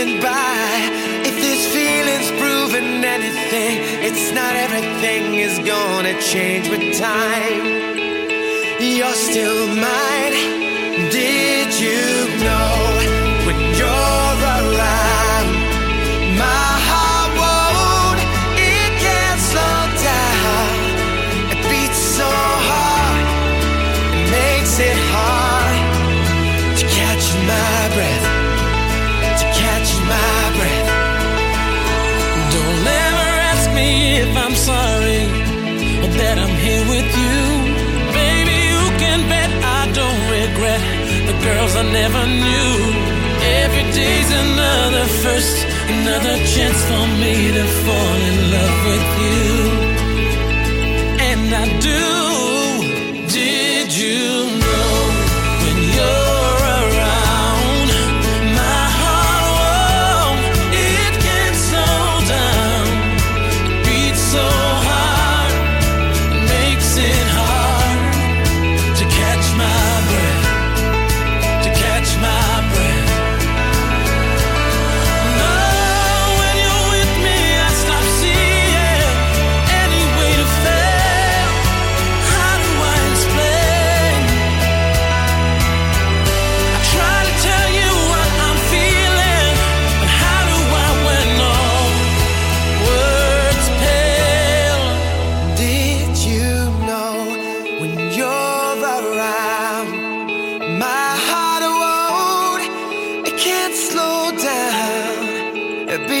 coming by. If this feeling's proven anything, it's not everything is gonna change with time. You're still mine. I'm sorry that I'm here with you. Baby, you can bet I don't regret the girls I never knew. Every day's another first, another chance for me to fall in love with you. And I do.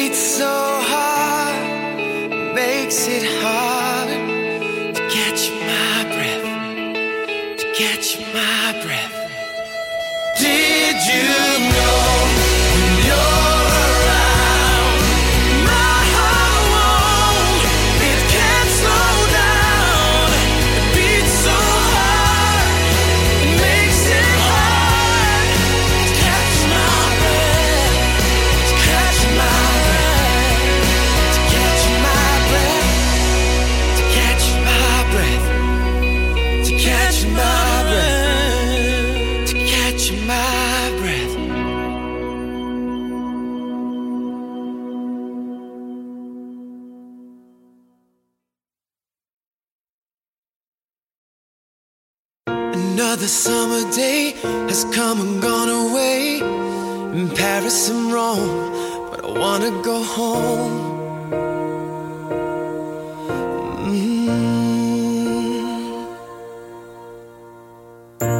Beats so hard, makes it hard to catch my breath, to catch my breath. Did you summer day has come and gone away in Paris and Rome, but I wanna go home. Mm.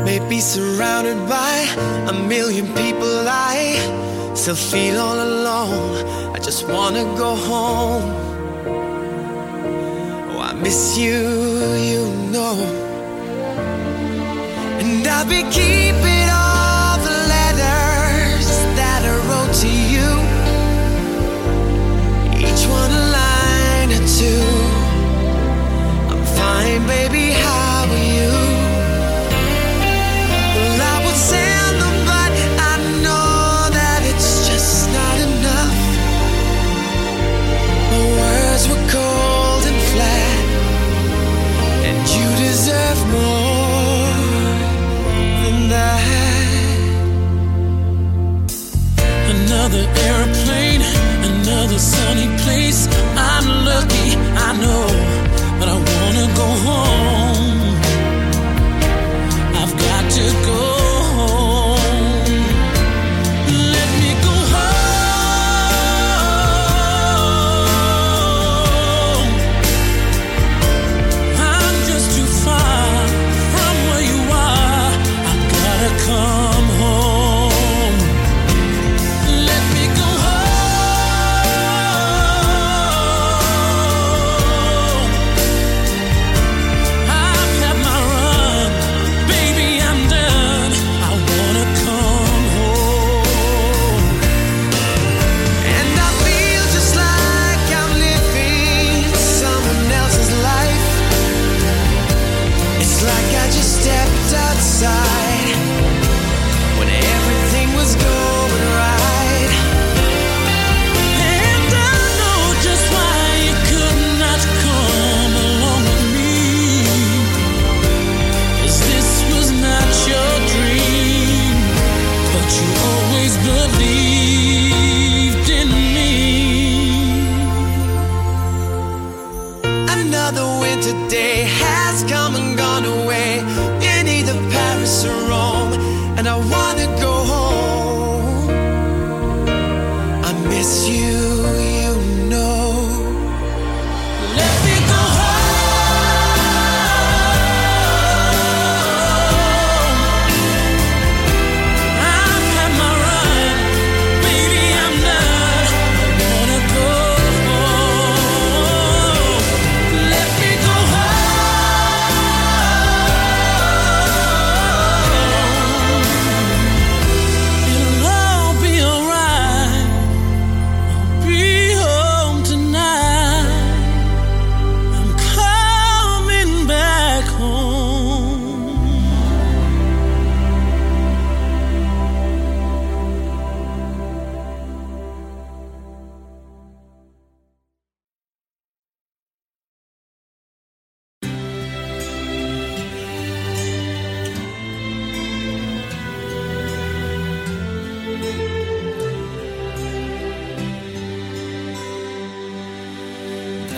Maybe surrounded by a million people, I still feel all alone. I just wanna go home. Oh, I miss you, you know. I've been keeping all the letters that I wrote to you. Each one a line or two. I'm fine, baby,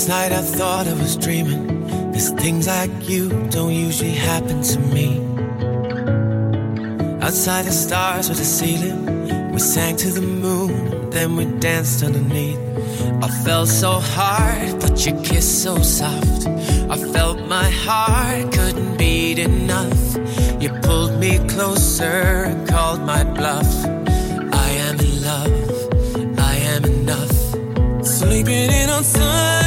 Last night I thought I was dreaming. Cause things like you don't usually happen to me. Outside the stars were the ceiling. We sang to the moon, then we danced underneath. I felt so hard, but your kiss so soft. I felt my heart couldn't beat enough. You pulled me closer and called my bluff. I am in love, I am enough. Sleeping in on sun.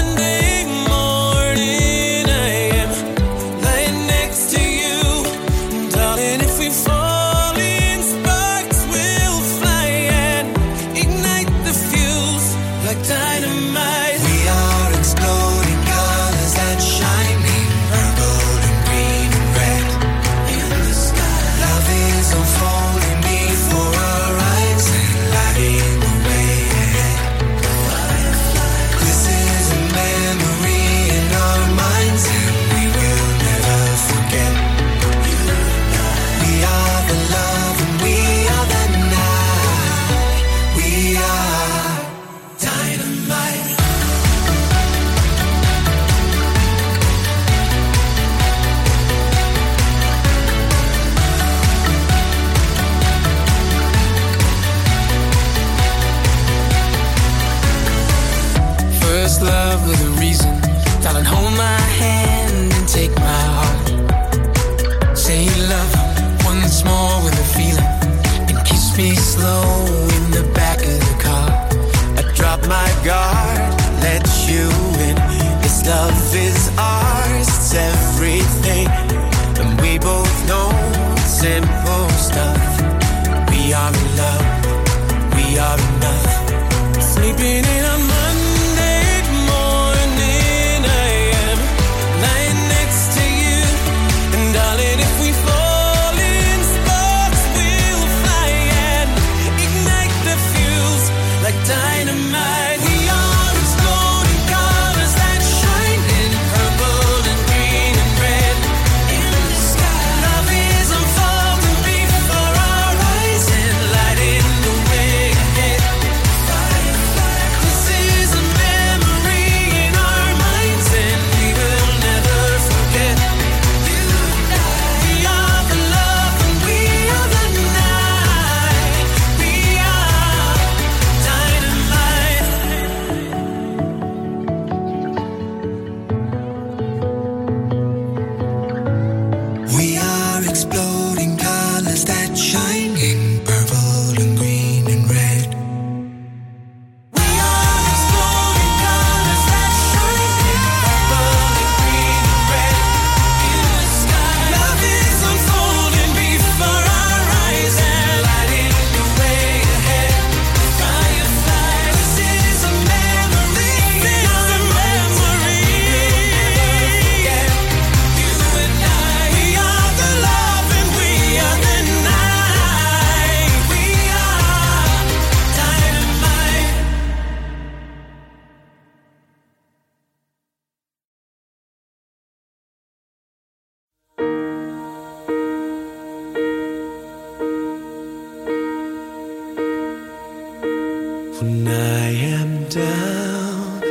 When I am down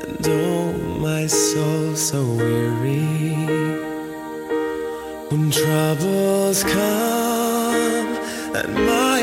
and oh my soul so weary, when troubles come and my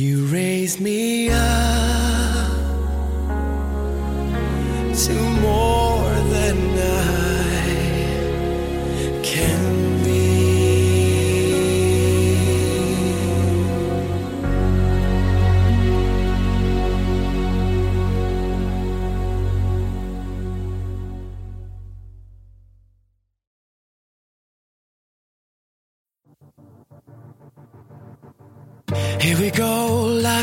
You raise me up to more.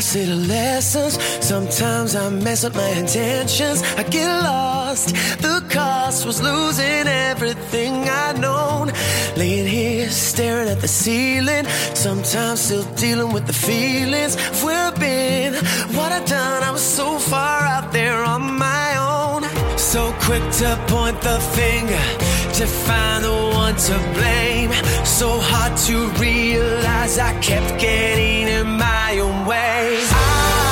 Lost the lessons. Sometimes I mess up my intentions. I get lost. The cost was losing everything I'd known. Laying here, staring at the ceiling. Sometimes still dealing with the feelings of where I've been. What I've done, I was so far out there on my own. So quick to point the finger to find the one to blame. So hard to realize I kept getting in my own way. I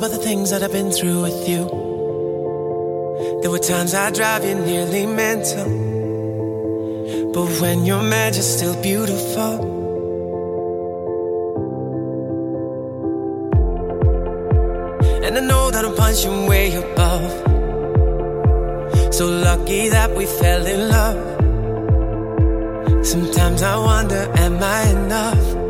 About the things that I've been through with you. There were times I drive you nearly mental. But when you're mad, you're still beautiful. And I know that I'm punching way above. So lucky that we fell in love. Sometimes I wonder, am I enough?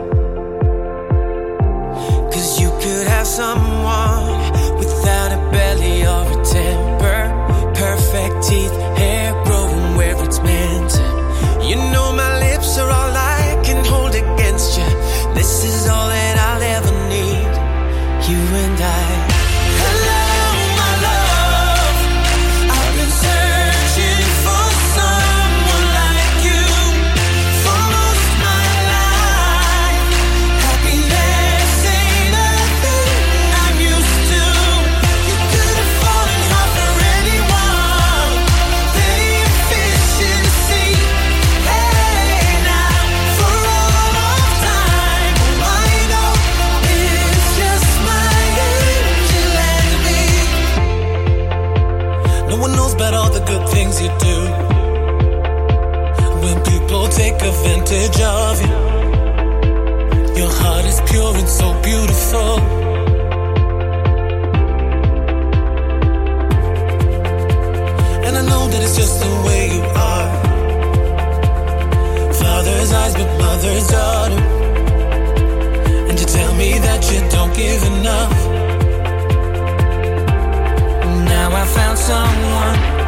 Could have someone without a belly or a temper. Perfect teeth, hair growing where it's meant. You know my lips are all I can hold against you. This is all that I'll ever need. You and I. good things you do. When people take advantage of you, your heart is pure and so beautiful. And I know that it's just the way you are. Father's eyes, but mother's daughter. And you tell me that you don't give enough. Now I found someone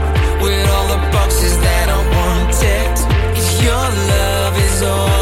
with all the boxes that I wanted. If your love is all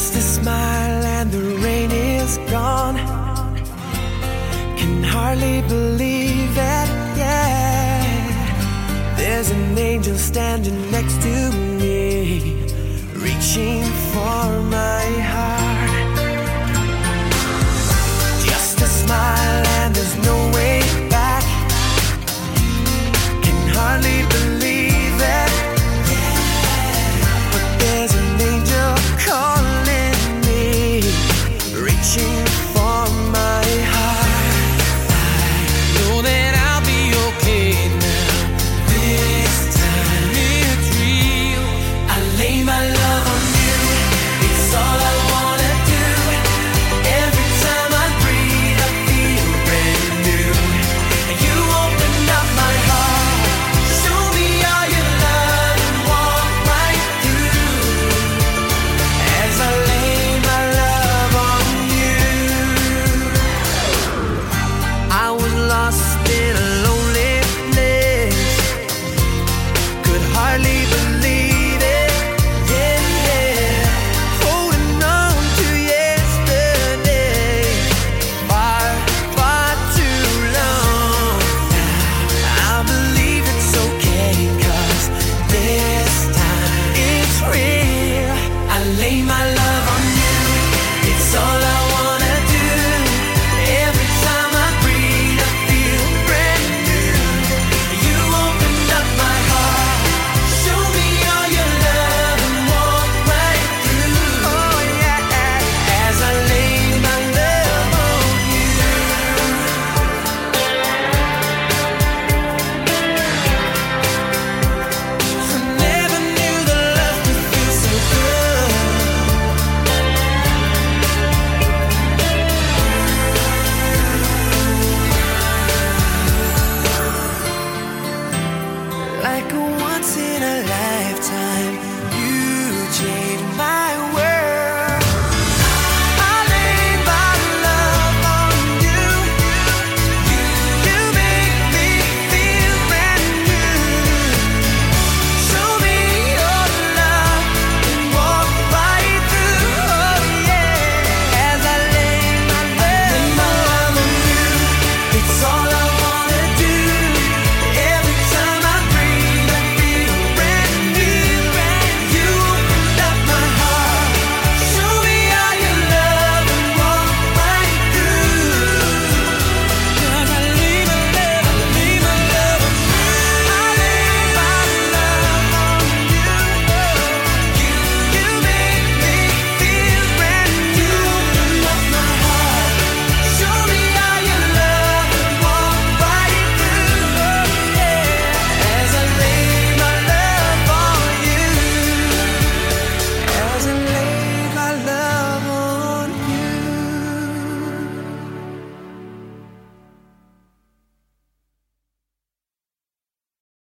Just a smile and the rain is gone. Can hardly believe it, yeah. There's an angel standing next to me, reaching for my heart. Just a smile and there's no way.